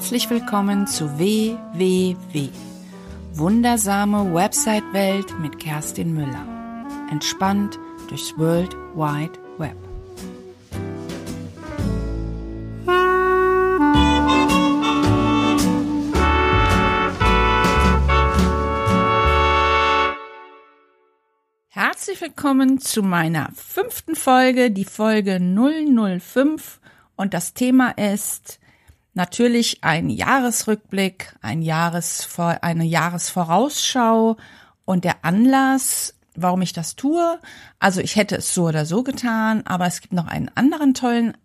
Herzlich willkommen zu WWW. Wundersame Website-Welt mit Kerstin Müller. Entspannt durchs World Wide Web. Herzlich willkommen zu meiner fünften Folge, die Folge 005 und das Thema ist Natürlich ein Jahresrückblick, ein Jahresvor eine Jahresvorausschau und der Anlass, warum ich das tue. Also ich hätte es so oder so getan, aber es gibt noch einen anderen tollen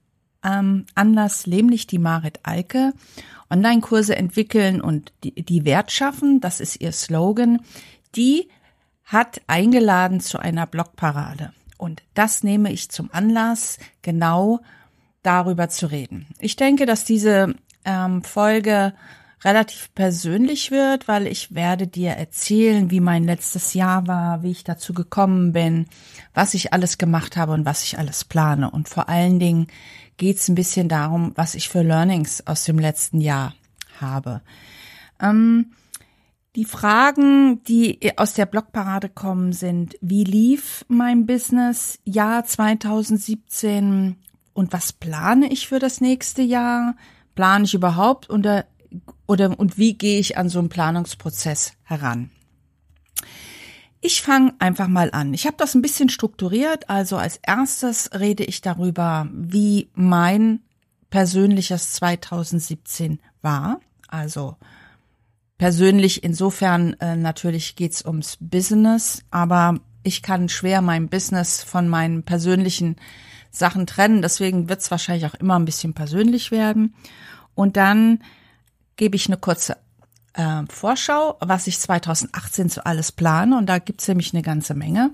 ähm, Anlass, nämlich die Marit Alke. Online-Kurse entwickeln und die, die Wert schaffen, das ist ihr Slogan. Die hat eingeladen zu einer Blogparade. Und das nehme ich zum Anlass, genau darüber zu reden. Ich denke, dass diese ähm, Folge relativ persönlich wird, weil ich werde dir erzählen, wie mein letztes Jahr war, wie ich dazu gekommen bin, was ich alles gemacht habe und was ich alles plane. Und vor allen Dingen geht es ein bisschen darum, was ich für Learnings aus dem letzten Jahr habe. Ähm, die Fragen, die aus der Blogparade kommen, sind, wie lief mein Business Jahr 2017? und was plane ich für das nächste Jahr? Plane ich überhaupt oder, oder und wie gehe ich an so einen Planungsprozess heran? Ich fange einfach mal an. Ich habe das ein bisschen strukturiert. Also als erstes rede ich darüber, wie mein persönliches 2017 war. Also persönlich insofern äh, natürlich geht's ums Business, aber ich kann schwer mein Business von meinen persönlichen Sachen trennen. Deswegen wird es wahrscheinlich auch immer ein bisschen persönlich werden. Und dann gebe ich eine kurze äh, Vorschau, was ich 2018 so alles plane. Und da gibt es nämlich eine ganze Menge.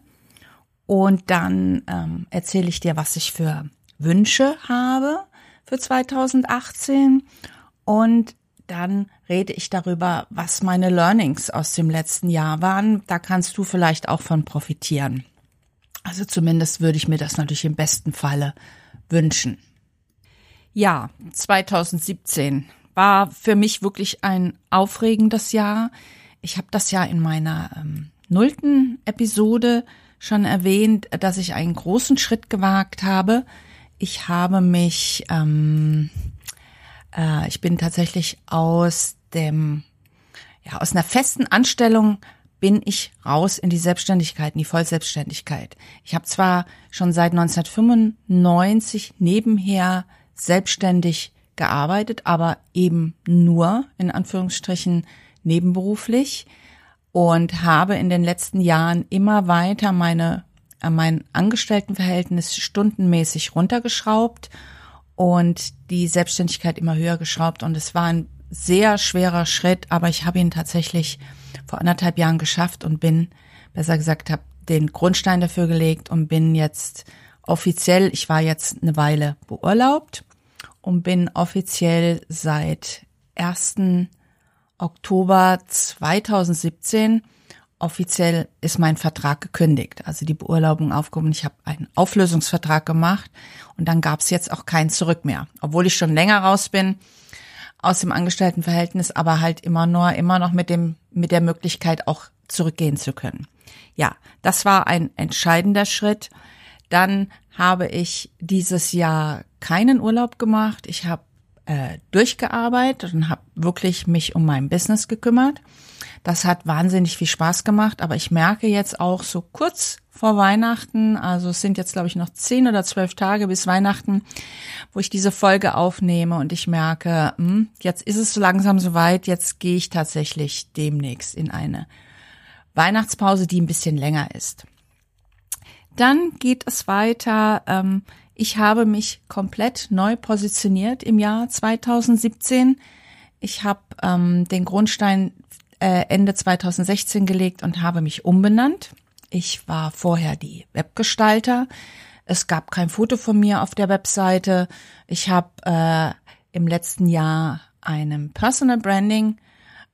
Und dann ähm, erzähle ich dir, was ich für Wünsche habe für 2018. Und dann rede ich darüber, was meine Learnings aus dem letzten Jahr waren. Da kannst du vielleicht auch von profitieren. Also zumindest würde ich mir das natürlich im besten Falle wünschen. Ja, 2017 war für mich wirklich ein aufregendes Jahr. Ich habe das ja in meiner ähm, nullten Episode schon erwähnt, dass ich einen großen Schritt gewagt habe. Ich habe mich, ähm, äh, ich bin tatsächlich aus dem, ja, aus einer festen Anstellung bin ich raus in die Selbstständigkeit, in die Vollselbstständigkeit. Ich habe zwar schon seit 1995 nebenher selbstständig gearbeitet, aber eben nur in Anführungsstrichen nebenberuflich und habe in den letzten Jahren immer weiter meine äh, mein Angestelltenverhältnis stundenmäßig runtergeschraubt und die Selbstständigkeit immer höher geschraubt und es war ein sehr schwerer Schritt, aber ich habe ihn tatsächlich vor anderthalb Jahren geschafft und bin, besser gesagt, habe den Grundstein dafür gelegt und bin jetzt offiziell, ich war jetzt eine Weile beurlaubt und bin offiziell seit 1. Oktober 2017 offiziell ist mein Vertrag gekündigt, also die Beurlaubung aufgehoben. Ich habe einen Auflösungsvertrag gemacht und dann gab es jetzt auch kein Zurück mehr. Obwohl ich schon länger raus bin, aus dem Angestelltenverhältnis, aber halt immer nur, immer noch mit dem, mit der Möglichkeit auch zurückgehen zu können. Ja, das war ein entscheidender Schritt. Dann habe ich dieses Jahr keinen Urlaub gemacht. Ich habe äh, durchgearbeitet und habe wirklich mich um mein Business gekümmert. Das hat wahnsinnig viel Spaß gemacht, aber ich merke jetzt auch so kurz vor Weihnachten, also es sind jetzt glaube ich noch zehn oder zwölf Tage bis Weihnachten, wo ich diese Folge aufnehme und ich merke, hm, jetzt ist es so langsam soweit, jetzt gehe ich tatsächlich demnächst in eine Weihnachtspause, die ein bisschen länger ist. Dann geht es weiter. Ähm, ich habe mich komplett neu positioniert im Jahr 2017. Ich habe ähm, den Grundstein äh, Ende 2016 gelegt und habe mich umbenannt. Ich war vorher die Webgestalter. Es gab kein Foto von mir auf der Webseite. Ich habe äh, im letzten Jahr einen Personal Branding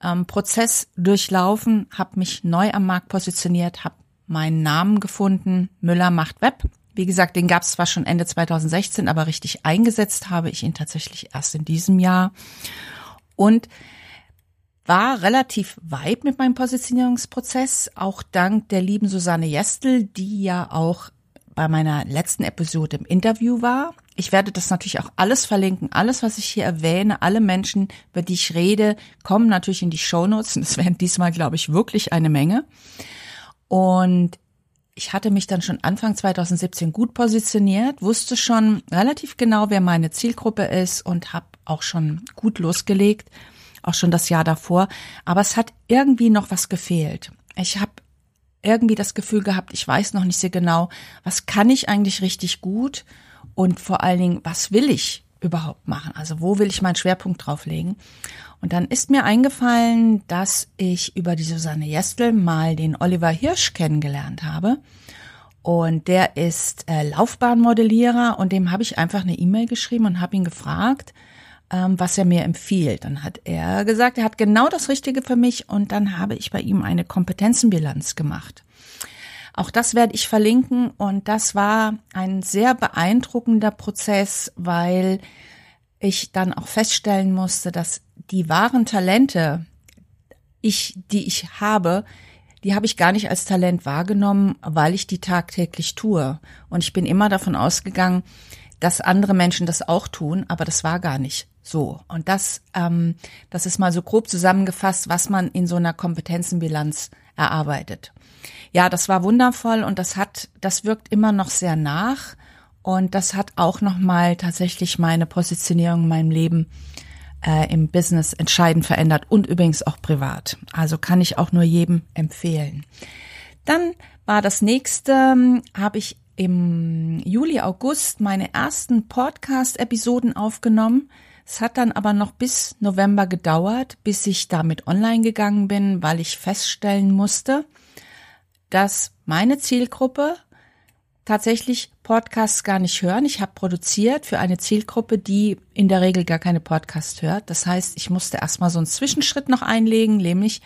ähm, Prozess durchlaufen, habe mich neu am Markt positioniert, habe meinen Namen gefunden. Müller macht Web. Wie gesagt, den gab es zwar schon Ende 2016, aber richtig eingesetzt habe ich ihn tatsächlich erst in diesem Jahr. und war relativ weit mit meinem Positionierungsprozess, auch dank der lieben Susanne Jestel, die ja auch bei meiner letzten Episode im Interview war. Ich werde das natürlich auch alles verlinken. Alles, was ich hier erwähne, alle Menschen, über die ich rede, kommen natürlich in die Shownotes. Und es werden diesmal, glaube ich, wirklich eine Menge. Und ich hatte mich dann schon Anfang 2017 gut positioniert, wusste schon relativ genau, wer meine Zielgruppe ist und habe auch schon gut losgelegt, auch schon das Jahr davor. Aber es hat irgendwie noch was gefehlt. Ich habe irgendwie das Gefühl gehabt, ich weiß noch nicht sehr genau, was kann ich eigentlich richtig gut und vor allen Dingen, was will ich überhaupt machen? Also wo will ich meinen Schwerpunkt drauflegen? Und dann ist mir eingefallen, dass ich über die Susanne Jestel mal den Oliver Hirsch kennengelernt habe. Und der ist äh, Laufbahnmodellierer und dem habe ich einfach eine E-Mail geschrieben und habe ihn gefragt, ähm, was er mir empfiehlt. Dann hat er gesagt, er hat genau das Richtige für mich und dann habe ich bei ihm eine Kompetenzenbilanz gemacht. Auch das werde ich verlinken und das war ein sehr beeindruckender Prozess, weil ich dann auch feststellen musste, dass die wahren Talente, ich, die ich habe, die habe ich gar nicht als Talent wahrgenommen, weil ich die tagtäglich tue. Und ich bin immer davon ausgegangen, dass andere Menschen das auch tun, aber das war gar nicht so. Und das, ähm, das ist mal so grob zusammengefasst, was man in so einer Kompetenzenbilanz erarbeitet. Ja, das war wundervoll und das hat, das wirkt immer noch sehr nach und das hat auch noch mal tatsächlich meine Positionierung in meinem Leben äh, im Business entscheidend verändert und übrigens auch privat. Also kann ich auch nur jedem empfehlen. Dann war das nächste, ähm, habe ich im Juli, August meine ersten Podcast-Episoden aufgenommen. Es hat dann aber noch bis November gedauert, bis ich damit online gegangen bin, weil ich feststellen musste, dass meine Zielgruppe tatsächlich Podcasts gar nicht hören. Ich habe produziert für eine Zielgruppe, die in der Regel gar keine Podcasts hört. Das heißt, ich musste erstmal so einen Zwischenschritt noch einlegen, nämlich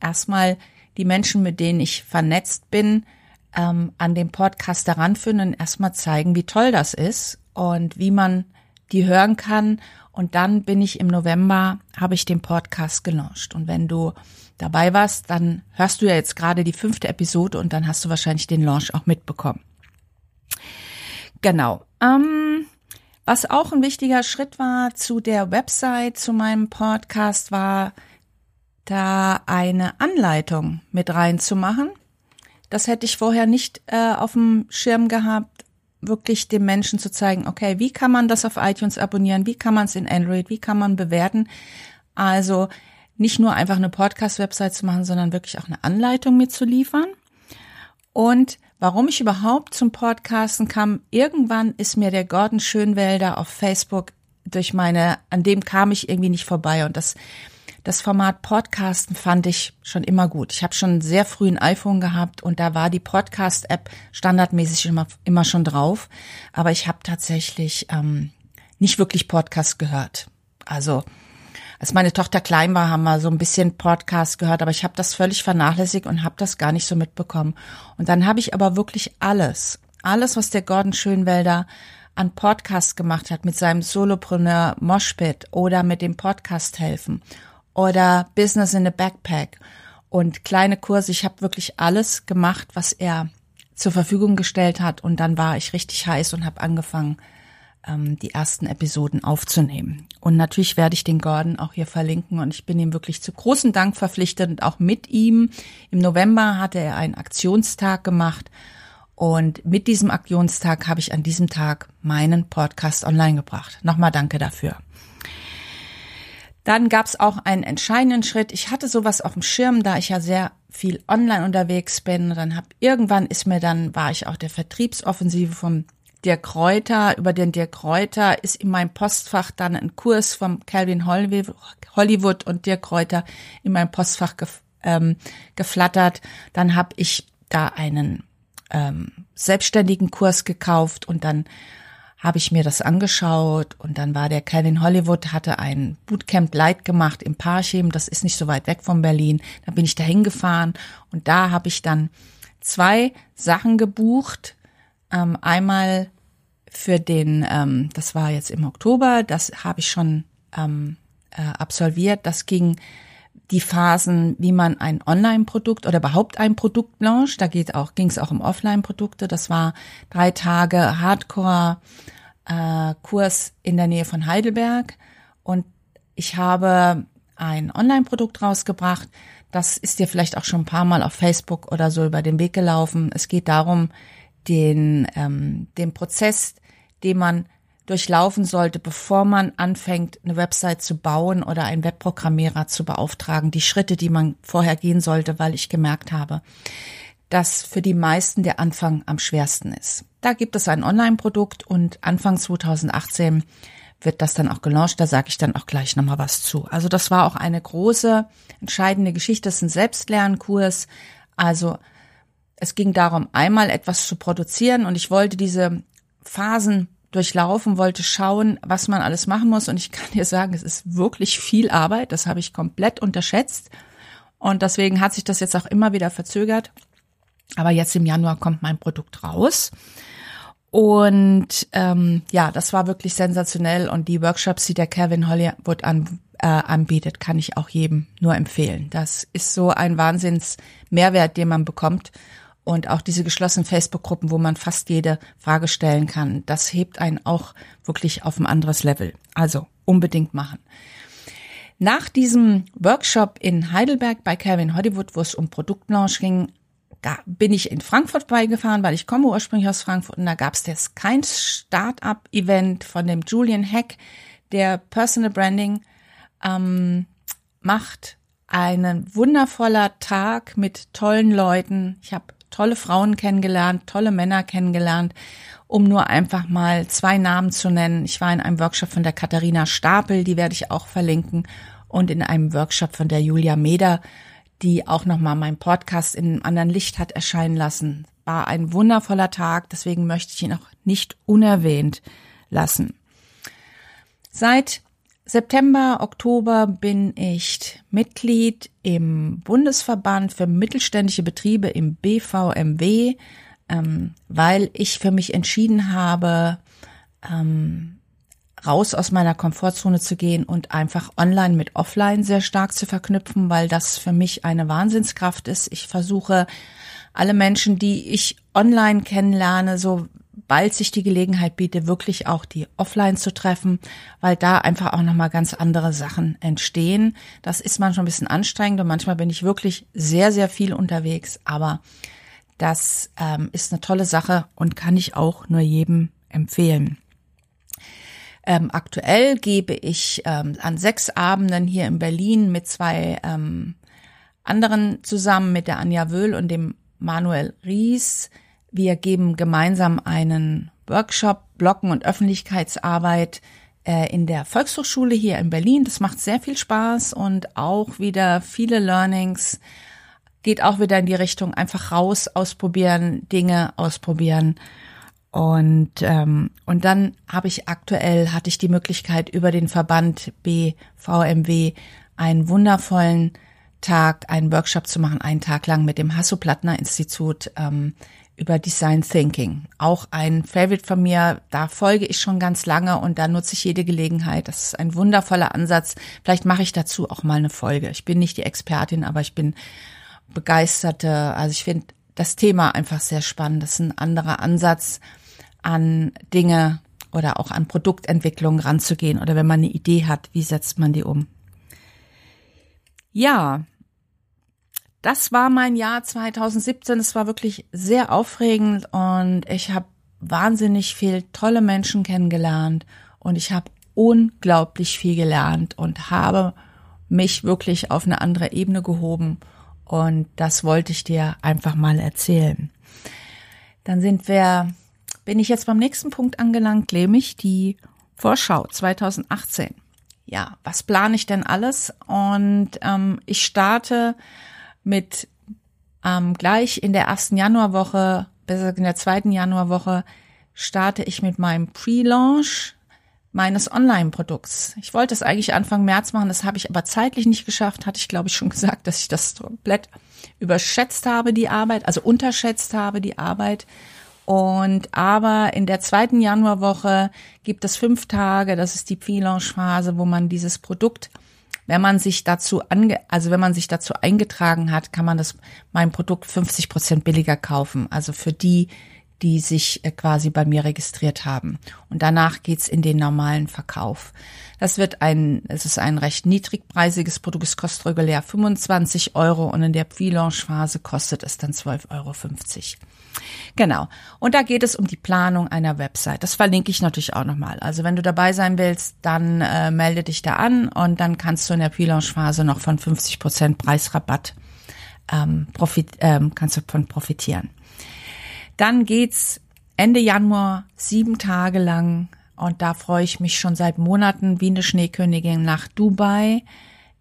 erstmal die Menschen, mit denen ich vernetzt bin, ähm, an dem Podcast heranführen und erstmal zeigen, wie toll das ist und wie man die hören kann. Und dann bin ich im November, habe ich den Podcast gelauncht. Und wenn du dabei warst, dann hörst du ja jetzt gerade die fünfte Episode und dann hast du wahrscheinlich den Launch auch mitbekommen. Genau. Ähm, was auch ein wichtiger Schritt war zu der Website, zu meinem Podcast, war da eine Anleitung mit reinzumachen. Das hätte ich vorher nicht äh, auf dem Schirm gehabt, wirklich dem Menschen zu zeigen, okay, wie kann man das auf iTunes abonnieren, wie kann man es in Android, wie kann man bewerten. Also nicht nur einfach eine Podcast-Website zu machen, sondern wirklich auch eine Anleitung mitzuliefern. Und warum ich überhaupt zum Podcasten kam, irgendwann ist mir der Gordon Schönwälder auf Facebook durch meine, an dem kam ich irgendwie nicht vorbei und das das Format Podcasten fand ich schon immer gut. Ich habe schon sehr früh ein iPhone gehabt und da war die Podcast-App standardmäßig immer, immer schon drauf. Aber ich habe tatsächlich ähm, nicht wirklich Podcast gehört. Also als meine Tochter klein war, haben wir so ein bisschen Podcast gehört, aber ich habe das völlig vernachlässigt und habe das gar nicht so mitbekommen. Und dann habe ich aber wirklich alles, alles, was der Gordon Schönwälder an Podcast gemacht hat mit seinem Solopreneur Moshpit oder mit dem Podcast helfen oder Business in a Backpack und kleine Kurse. Ich habe wirklich alles gemacht, was er zur Verfügung gestellt hat und dann war ich richtig heiß und habe angefangen, ähm, die ersten Episoden aufzunehmen. Und natürlich werde ich den Gordon auch hier verlinken und ich bin ihm wirklich zu großen Dank verpflichtet und auch mit ihm. Im November hatte er einen Aktionstag gemacht und mit diesem Aktionstag habe ich an diesem Tag meinen Podcast online gebracht. Nochmal danke dafür. Dann gab es auch einen entscheidenden Schritt. Ich hatte sowas auf dem Schirm, da ich ja sehr viel online unterwegs bin. Dann hab irgendwann ist mir dann war ich auch der Vertriebsoffensive vom Dirk Kräuter. Über den Dirk Kräuter ist in meinem Postfach dann ein Kurs vom Calvin Hollywood und Dirk Kräuter in meinem Postfach gef ähm, geflattert. Dann habe ich da einen ähm, selbstständigen Kurs gekauft und dann habe ich mir das angeschaut und dann war der Calvin Hollywood, hatte ein Bootcamp Light gemacht im Parchim, das ist nicht so weit weg von Berlin. Da bin ich da hingefahren und da habe ich dann zwei Sachen gebucht. Ähm, einmal für den, ähm, das war jetzt im Oktober, das habe ich schon ähm, äh, absolviert. Das ging die Phasen, wie man ein Online-Produkt oder überhaupt ein Produkt launcht. Da geht auch, ging es auch um Offline-Produkte. Das war drei Tage Hardcore-Kurs äh, in der Nähe von Heidelberg. Und ich habe ein Online-Produkt rausgebracht. Das ist dir vielleicht auch schon ein paar Mal auf Facebook oder so über den Weg gelaufen. Es geht darum, den, ähm, den Prozess, den man durchlaufen sollte, bevor man anfängt, eine Website zu bauen oder einen Webprogrammierer zu beauftragen. Die Schritte, die man vorher gehen sollte, weil ich gemerkt habe, dass für die meisten der Anfang am schwersten ist. Da gibt es ein Online-Produkt und Anfang 2018 wird das dann auch gelauncht. Da sage ich dann auch gleich nochmal was zu. Also das war auch eine große, entscheidende Geschichte. Das ist ein Selbstlernkurs. Also es ging darum, einmal etwas zu produzieren und ich wollte diese Phasen durchlaufen, wollte schauen, was man alles machen muss. Und ich kann dir sagen, es ist wirklich viel Arbeit. Das habe ich komplett unterschätzt. Und deswegen hat sich das jetzt auch immer wieder verzögert. Aber jetzt im Januar kommt mein Produkt raus. Und ähm, ja, das war wirklich sensationell. Und die Workshops, die der Kevin Hollywood an, äh, anbietet, kann ich auch jedem nur empfehlen. Das ist so ein Wahnsinns Mehrwert, den man bekommt und auch diese geschlossenen Facebook-Gruppen, wo man fast jede Frage stellen kann, das hebt einen auch wirklich auf ein anderes Level. Also unbedingt machen. Nach diesem Workshop in Heidelberg bei Kevin Hollywood, wo es um Produktlaunch ging, da bin ich in Frankfurt beigefahren, weil ich komme ursprünglich aus Frankfurt und da gab es jetzt kein Start-up-Event von dem Julian Heck, der Personal Branding ähm, macht. Einen wundervoller Tag mit tollen Leuten. Ich habe tolle Frauen kennengelernt, tolle Männer kennengelernt, um nur einfach mal zwei Namen zu nennen. Ich war in einem Workshop von der Katharina Stapel, die werde ich auch verlinken, und in einem Workshop von der Julia Meder, die auch nochmal meinen Podcast in einem anderen Licht hat erscheinen lassen. War ein wundervoller Tag, deswegen möchte ich ihn auch nicht unerwähnt lassen. Seit September, Oktober bin ich Mitglied im Bundesverband für mittelständische Betriebe im BVMW, ähm, weil ich für mich entschieden habe, ähm, raus aus meiner Komfortzone zu gehen und einfach online mit offline sehr stark zu verknüpfen, weil das für mich eine Wahnsinnskraft ist. Ich versuche alle Menschen, die ich online kennenlerne, so bald sich die Gelegenheit bietet, wirklich auch die offline zu treffen, weil da einfach auch nochmal ganz andere Sachen entstehen. Das ist manchmal ein bisschen anstrengend und manchmal bin ich wirklich sehr, sehr viel unterwegs, aber das ähm, ist eine tolle Sache und kann ich auch nur jedem empfehlen. Ähm, aktuell gebe ich ähm, an sechs Abenden hier in Berlin mit zwei ähm, anderen zusammen, mit der Anja Wöhl und dem Manuel Ries, wir geben gemeinsam einen Workshop Blocken und Öffentlichkeitsarbeit äh, in der Volkshochschule hier in Berlin. Das macht sehr viel Spaß und auch wieder viele Learnings. Geht auch wieder in die Richtung einfach raus, ausprobieren, Dinge ausprobieren. Und, ähm, und dann habe ich aktuell, hatte ich die Möglichkeit, über den Verband BVMW einen wundervollen Tag, einen Workshop zu machen, einen Tag lang mit dem Hasso-Plattner-Institut ähm, über Design Thinking. Auch ein Favorite von mir, da folge ich schon ganz lange und da nutze ich jede Gelegenheit. Das ist ein wundervoller Ansatz. Vielleicht mache ich dazu auch mal eine Folge. Ich bin nicht die Expertin, aber ich bin begeisterte. Also ich finde das Thema einfach sehr spannend. Das ist ein anderer Ansatz an Dinge oder auch an Produktentwicklung ranzugehen oder wenn man eine Idee hat, wie setzt man die um? Ja, das war mein Jahr 2017. Es war wirklich sehr aufregend und ich habe wahnsinnig viel tolle Menschen kennengelernt und ich habe unglaublich viel gelernt und habe mich wirklich auf eine andere Ebene gehoben und das wollte ich dir einfach mal erzählen. Dann sind wir, bin ich jetzt beim nächsten Punkt angelangt, nämlich die Vorschau 2018. Ja, was plane ich denn alles? Und ähm, ich starte mit ähm, gleich in der ersten Januarwoche, besser in der zweiten Januarwoche, starte ich mit meinem Pre-Launch meines Online-Produkts. Ich wollte es eigentlich Anfang März machen, das habe ich aber zeitlich nicht geschafft, hatte ich glaube ich schon gesagt, dass ich das komplett überschätzt habe, die Arbeit, also unterschätzt habe, die Arbeit. Und aber in der zweiten Januarwoche gibt es fünf Tage, das ist die Pre-Launch-Phase, wo man dieses Produkt Wenn man sich dazu ange, also wenn man sich dazu eingetragen hat, kann man das mein Produkt 50 Prozent billiger kaufen. Also für die, die sich äh, quasi bei mir registriert haben. Und danach geht's in den normalen Verkauf. Das wird ein, es ist ein recht niedrigpreisiges Produkt. Es kostet regulär 25 Euro und in der Pre-Launch-Phase kostet es dann 12,50 Euro. Genau. Und da geht es um die Planung einer Website. Das verlinke ich natürlich auch nochmal. Also wenn du dabei sein willst, dann äh, melde dich da an und dann kannst du in der Pre-Launch-Phase noch von 50 Prozent Preisrabatt ähm, profit, ähm, kannst du von profitieren. Dann geht's Ende Januar sieben Tage lang und da freue ich mich schon seit Monaten wie eine Schneekönigin nach Dubai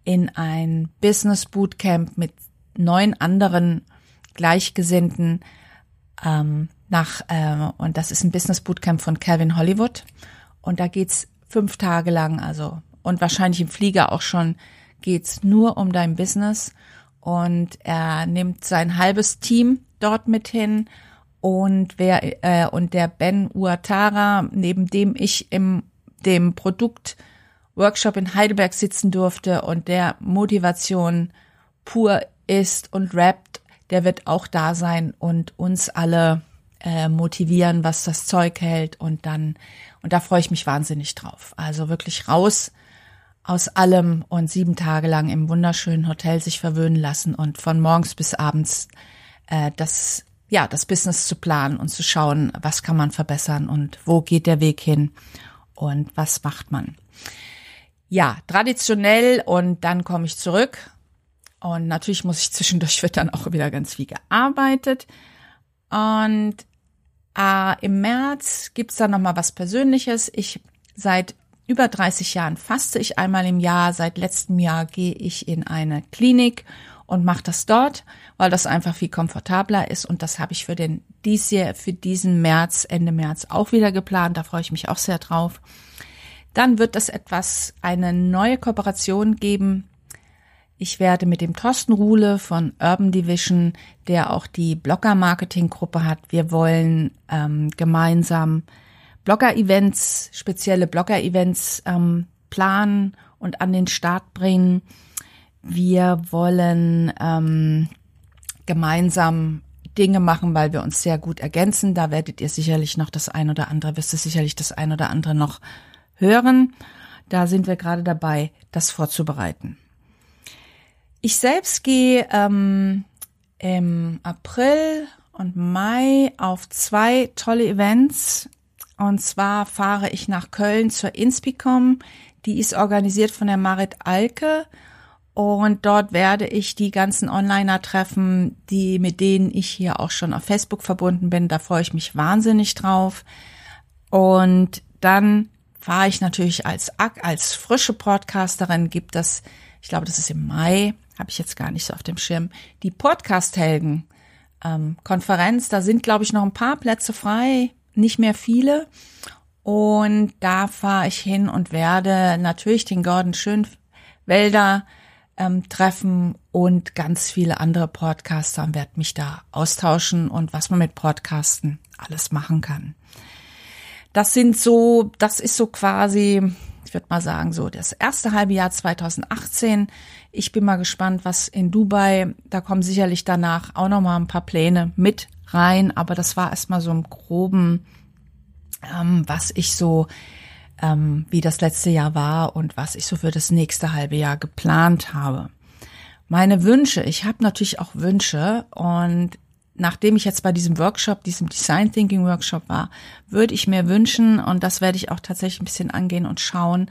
in ein Business Bootcamp mit neun anderen Gleichgesinnten ähm, nach äh, und das ist ein Business Bootcamp von Calvin Hollywood. Und da geht's fünf Tage lang also und wahrscheinlich im Flieger auch schon geht's nur um dein Business. Und er nimmt sein halbes Team dort mit hin. Und wer äh, und der Ben Uatara, neben dem ich im dem Produkt Workshop in Heidelberg sitzen durfte und der Motivation pur ist und rappt, der wird auch da sein und uns alle äh, motivieren, was das Zeug hält und dann und da freue ich mich wahnsinnig drauf. Also wirklich raus aus allem und sieben Tage lang im wunderschönen Hotel sich verwöhnen lassen und von morgens bis abends äh, das ja, das Business zu planen und zu schauen, was kann man verbessern und wo geht der Weg hin und was macht man. Ja, traditionell und dann komme ich zurück und natürlich muss ich zwischendurch wird dann auch wieder ganz viel gearbeitet und äh, im März gibt's dann nochmal was Persönliches. Ich seit über 30 Jahren faste ich einmal im Jahr. Seit letztem Jahr gehe ich in eine Klinik und mache das dort, weil das einfach viel komfortabler ist und das habe ich für den dies Jahr, für diesen März, Ende März auch wieder geplant. Da freue ich mich auch sehr drauf. Dann wird es etwas, eine neue Kooperation geben. Ich werde mit dem Thorsten Ruhle von Urban Division, der auch die Blogger-Marketing-Gruppe hat, wir wollen ähm, gemeinsam Blogger-Events, spezielle Blogger-Events ähm, planen und an den Start bringen. Wir wollen ähm, gemeinsam Dinge machen, weil wir uns sehr gut ergänzen. Da werdet ihr sicherlich noch das ein oder andere, wirst du sicherlich das ein oder andere noch hören. Da sind wir gerade dabei, das vorzubereiten. Ich selbst gehe ähm, im April und Mai auf zwei tolle Events. Und zwar fahre ich nach Köln zur Inspicom. Die ist organisiert von der Marit Alke und dort werde ich die ganzen Onliner treffen, die, mit denen ich hier auch schon auf Facebook verbunden bin. Da freue ich mich wahnsinnig drauf. Und dann fahre ich natürlich als, als frische Podcasterin gibt das, ich glaube, das ist im Mai, habe ich jetzt gar nicht so auf dem Schirm, die Podcast-Helden ähm, Konferenz. Da sind, glaube ich, noch ein paar Plätze frei, nicht mehr viele. Und da fahre ich hin und werde natürlich den Gordon Schönwälder ähm, treffen und ganz viele andere Podcaster und werde mich da austauschen und was man mit Podcasten alles machen kann. Das sind so, das ist so quasi, ich würde mal sagen, so das erste halbe Jahr 2018. Ich bin mal gespannt, was in Dubai, da kommen sicherlich danach auch noch mal ein paar Pläne mit rein, aber das war erstmal so im groben, ähm, was ich so ähm, wie das letzte Jahr war und was ich so für das nächste halbe Jahr geplant habe. Meine Wünsche, ich habe natürlich auch Wünsche und nachdem ich jetzt bei diesem Workshop, diesem Design Thinking Workshop war, würde ich mir wünschen, und das werde ich auch tatsächlich ein bisschen angehen und schauen,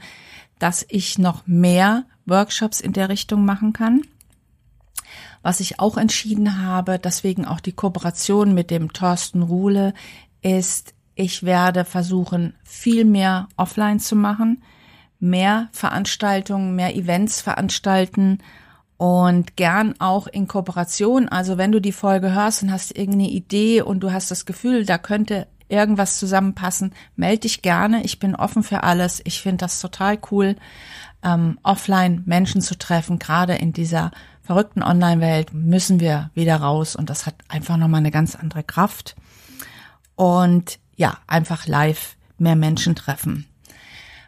dass ich noch mehr Workshops in der Richtung machen kann. Was ich auch entschieden habe, deswegen auch die Kooperation mit dem Thorsten Ruhle, ist, ich werde versuchen, viel mehr offline zu machen, mehr Veranstaltungen, mehr Events veranstalten und gern auch in Kooperation. Also wenn du die Folge hörst und hast irgendeine Idee und du hast das Gefühl, da könnte irgendwas zusammenpassen, melde dich gerne. Ich bin offen für alles. Ich finde das total cool, ähm, offline Menschen zu treffen. Gerade in dieser verrückten Online-Welt müssen wir wieder raus und das hat einfach nochmal eine ganz andere Kraft. Und ja, einfach live mehr Menschen treffen.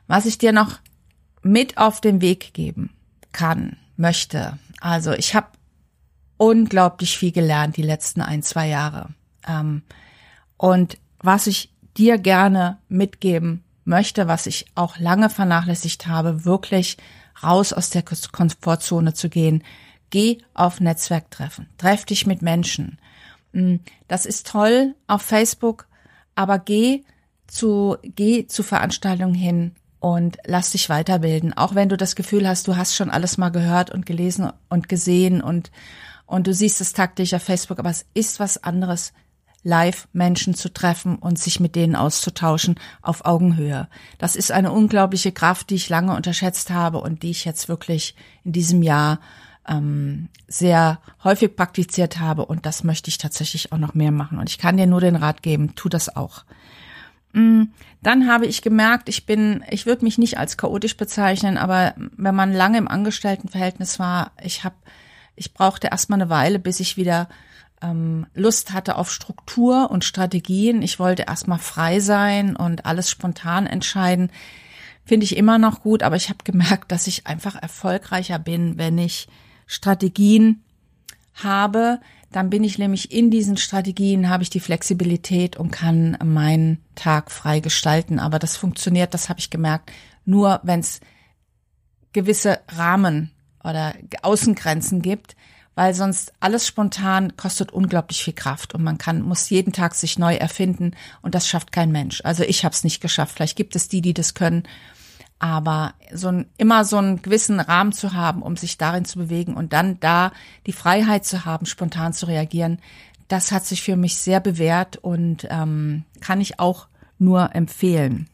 Was ich dir noch mit auf den Weg geben kann, möchte. Also ich habe unglaublich viel gelernt die letzten ein, zwei Jahre. Ähm, und was ich dir gerne mitgeben möchte, was ich auch lange vernachlässigt habe, wirklich raus aus der Komfortzone zu gehen. Geh auf Netzwerktreffen, treff dich mit Menschen. Mm, das ist toll auf Facebook, aber geh zu, geh zu Veranstaltungen hin und lass dich weiterbilden. Auch wenn du das Gefühl hast, du hast schon alles mal gehört und gelesen und gesehen und, und du siehst es taktisch auf Facebook, aber es ist was anderes, live Menschen zu treffen und sich mit denen auszutauschen auf Augenhöhe. Das ist eine unglaubliche Kraft, die ich lange unterschätzt habe und die ich jetzt wirklich in diesem Jahr ähm, sehr häufig praktiziert habe und das möchte ich tatsächlich auch noch mehr machen. Und ich kann dir nur den Rat geben, tu das auch. Mm, dann habe ich gemerkt, ich bin, ich würde mich nicht als chaotisch bezeichnen, aber wenn man lange im Angestelltenverhältnis war, ich habe, ich brauchte erstmal eine Weile, bis ich wieder Lust hatte auf Struktur und Strategien. Ich wollte erstmal frei sein und alles spontan entscheiden. Finde ich immer noch gut, aber ich habe gemerkt, dass ich einfach erfolgreicher bin, wenn ich Strategien habe. Dann bin ich nämlich in diesen Strategien, habe ich die Flexibilität und kann meinen Tag frei gestalten. Aber das funktioniert, das habe ich gemerkt, nur wenn es gewisse Rahmen oder Außengrenzen gibt weil sonst alles spontan kostet unglaublich viel Kraft und man kann muss jeden Tag sich neu erfinden und das schafft kein Mensch. Also ich habe es nicht geschafft. Vielleicht gibt es die, die das können, aber so ein, immer so einen gewissen Rahmen zu haben, um sich darin zu bewegen und dann da die Freiheit zu haben, spontan zu reagieren, das hat sich für mich sehr bewährt und ähm, kann ich auch nur empfehlen.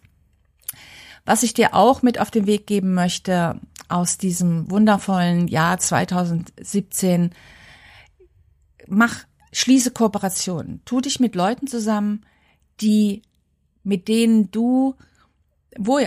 Was ich dir auch mit auf den Weg geben möchte, aus diesem wundervollen Jahr 2017. Mach, schließe Kooperationen. Tu dich mit Leuten zusammen, die, mit denen du, wo,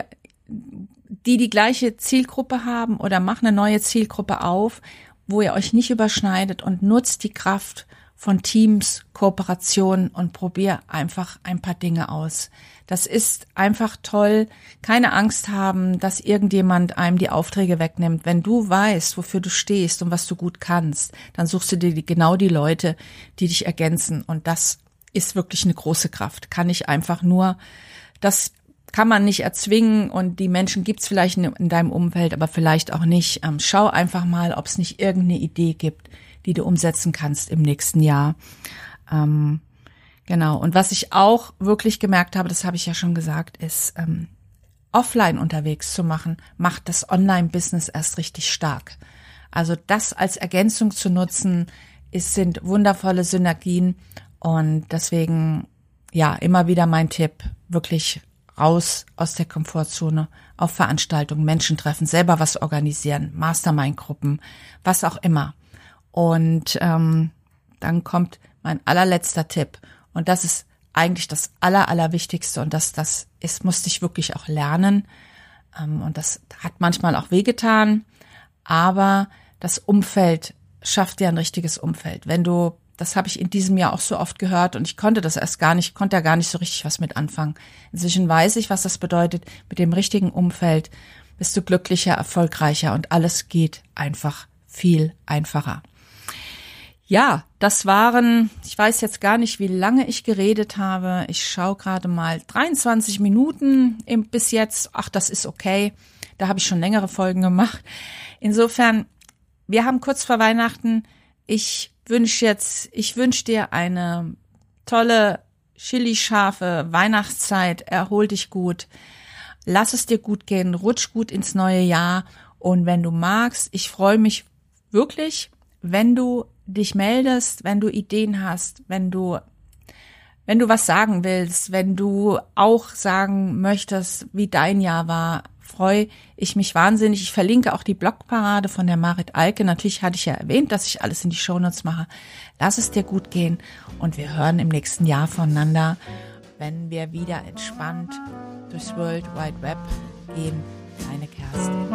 die die gleiche Zielgruppe haben oder mach eine neue Zielgruppe auf, wo ihr euch nicht überschneidet und nutzt die Kraft von Teams, Kooperation und probier einfach ein paar Dinge aus. Das ist einfach toll. Keine Angst haben, dass irgendjemand einem die Aufträge wegnimmt. Wenn du weißt, wofür du stehst und was du gut kannst, dann suchst du dir die, genau die Leute, die dich ergänzen. Und das ist wirklich eine große Kraft. Kann ich einfach nur, das kann man nicht erzwingen und die Menschen gibt's vielleicht in, deinem Umfeld, aber vielleicht auch nicht. Ähm, schau einfach mal, ob es nicht irgendeine Idee gibt, die du umsetzen kannst im nächsten Jahr. Ähm, genau. Und was ich auch wirklich gemerkt habe, das habe ich ja schon gesagt, ist ähm, offline unterwegs zu machen, macht das Online-Business erst richtig stark. Also das als Ergänzung zu nutzen, ist, sind wundervolle Synergien und deswegen ja immer wieder mein Tipp, wirklich raus aus der Komfortzone, auf Veranstaltungen, Menschen treffen, selber was organisieren, Mastermind-Gruppen, was auch immer. Und ähm, dann kommt mein allerletzter Tipp. Und das ist eigentlich das Aller, Allerwichtigste. Und das, das ist, musste ich wirklich auch lernen. Ähm, und das hat manchmal auch wehgetan. Aber das Umfeld schafft dir ein richtiges Umfeld. Wenn du, das habe ich in diesem Jahr auch so oft gehört und ich konnte das erst gar nicht, konnte ja gar nicht so richtig was mit anfangen. Inzwischen weiß ich, was das bedeutet. Mit dem richtigen Umfeld bist du glücklicher, erfolgreicher und alles geht einfach viel einfacher. Ja, das waren, ich weiß jetzt gar nicht, wie lange ich geredet habe. Ich schaue gerade mal 23 Minuten bis jetzt. Ach, das ist okay. Da habe ich schon längere Folgen gemacht. Insofern, wir haben kurz vor Weihnachten. Ich wünsche jetzt, ich wünsche dir eine tolle, chili-scharfe Weihnachtszeit. Erhol dich gut. Lass es dir gut gehen. Rutsch gut ins neue Jahr. Und wenn du magst, ich freue mich wirklich, wenn du dich meldest, wenn du Ideen hast, wenn du wenn du was sagen willst, wenn du auch sagen möchtest, wie dein Jahr war, freue ich mich wahnsinnig. Ich verlinke auch die Blogparade von der Marit Alke. Natürlich hatte ich ja erwähnt, dass ich alles in die Shownotes mache. Lass es dir gut gehen und wir hören im nächsten Jahr voneinander, wenn wir wieder entspannt durchs World Wide Web gehen. Deine Kerstin.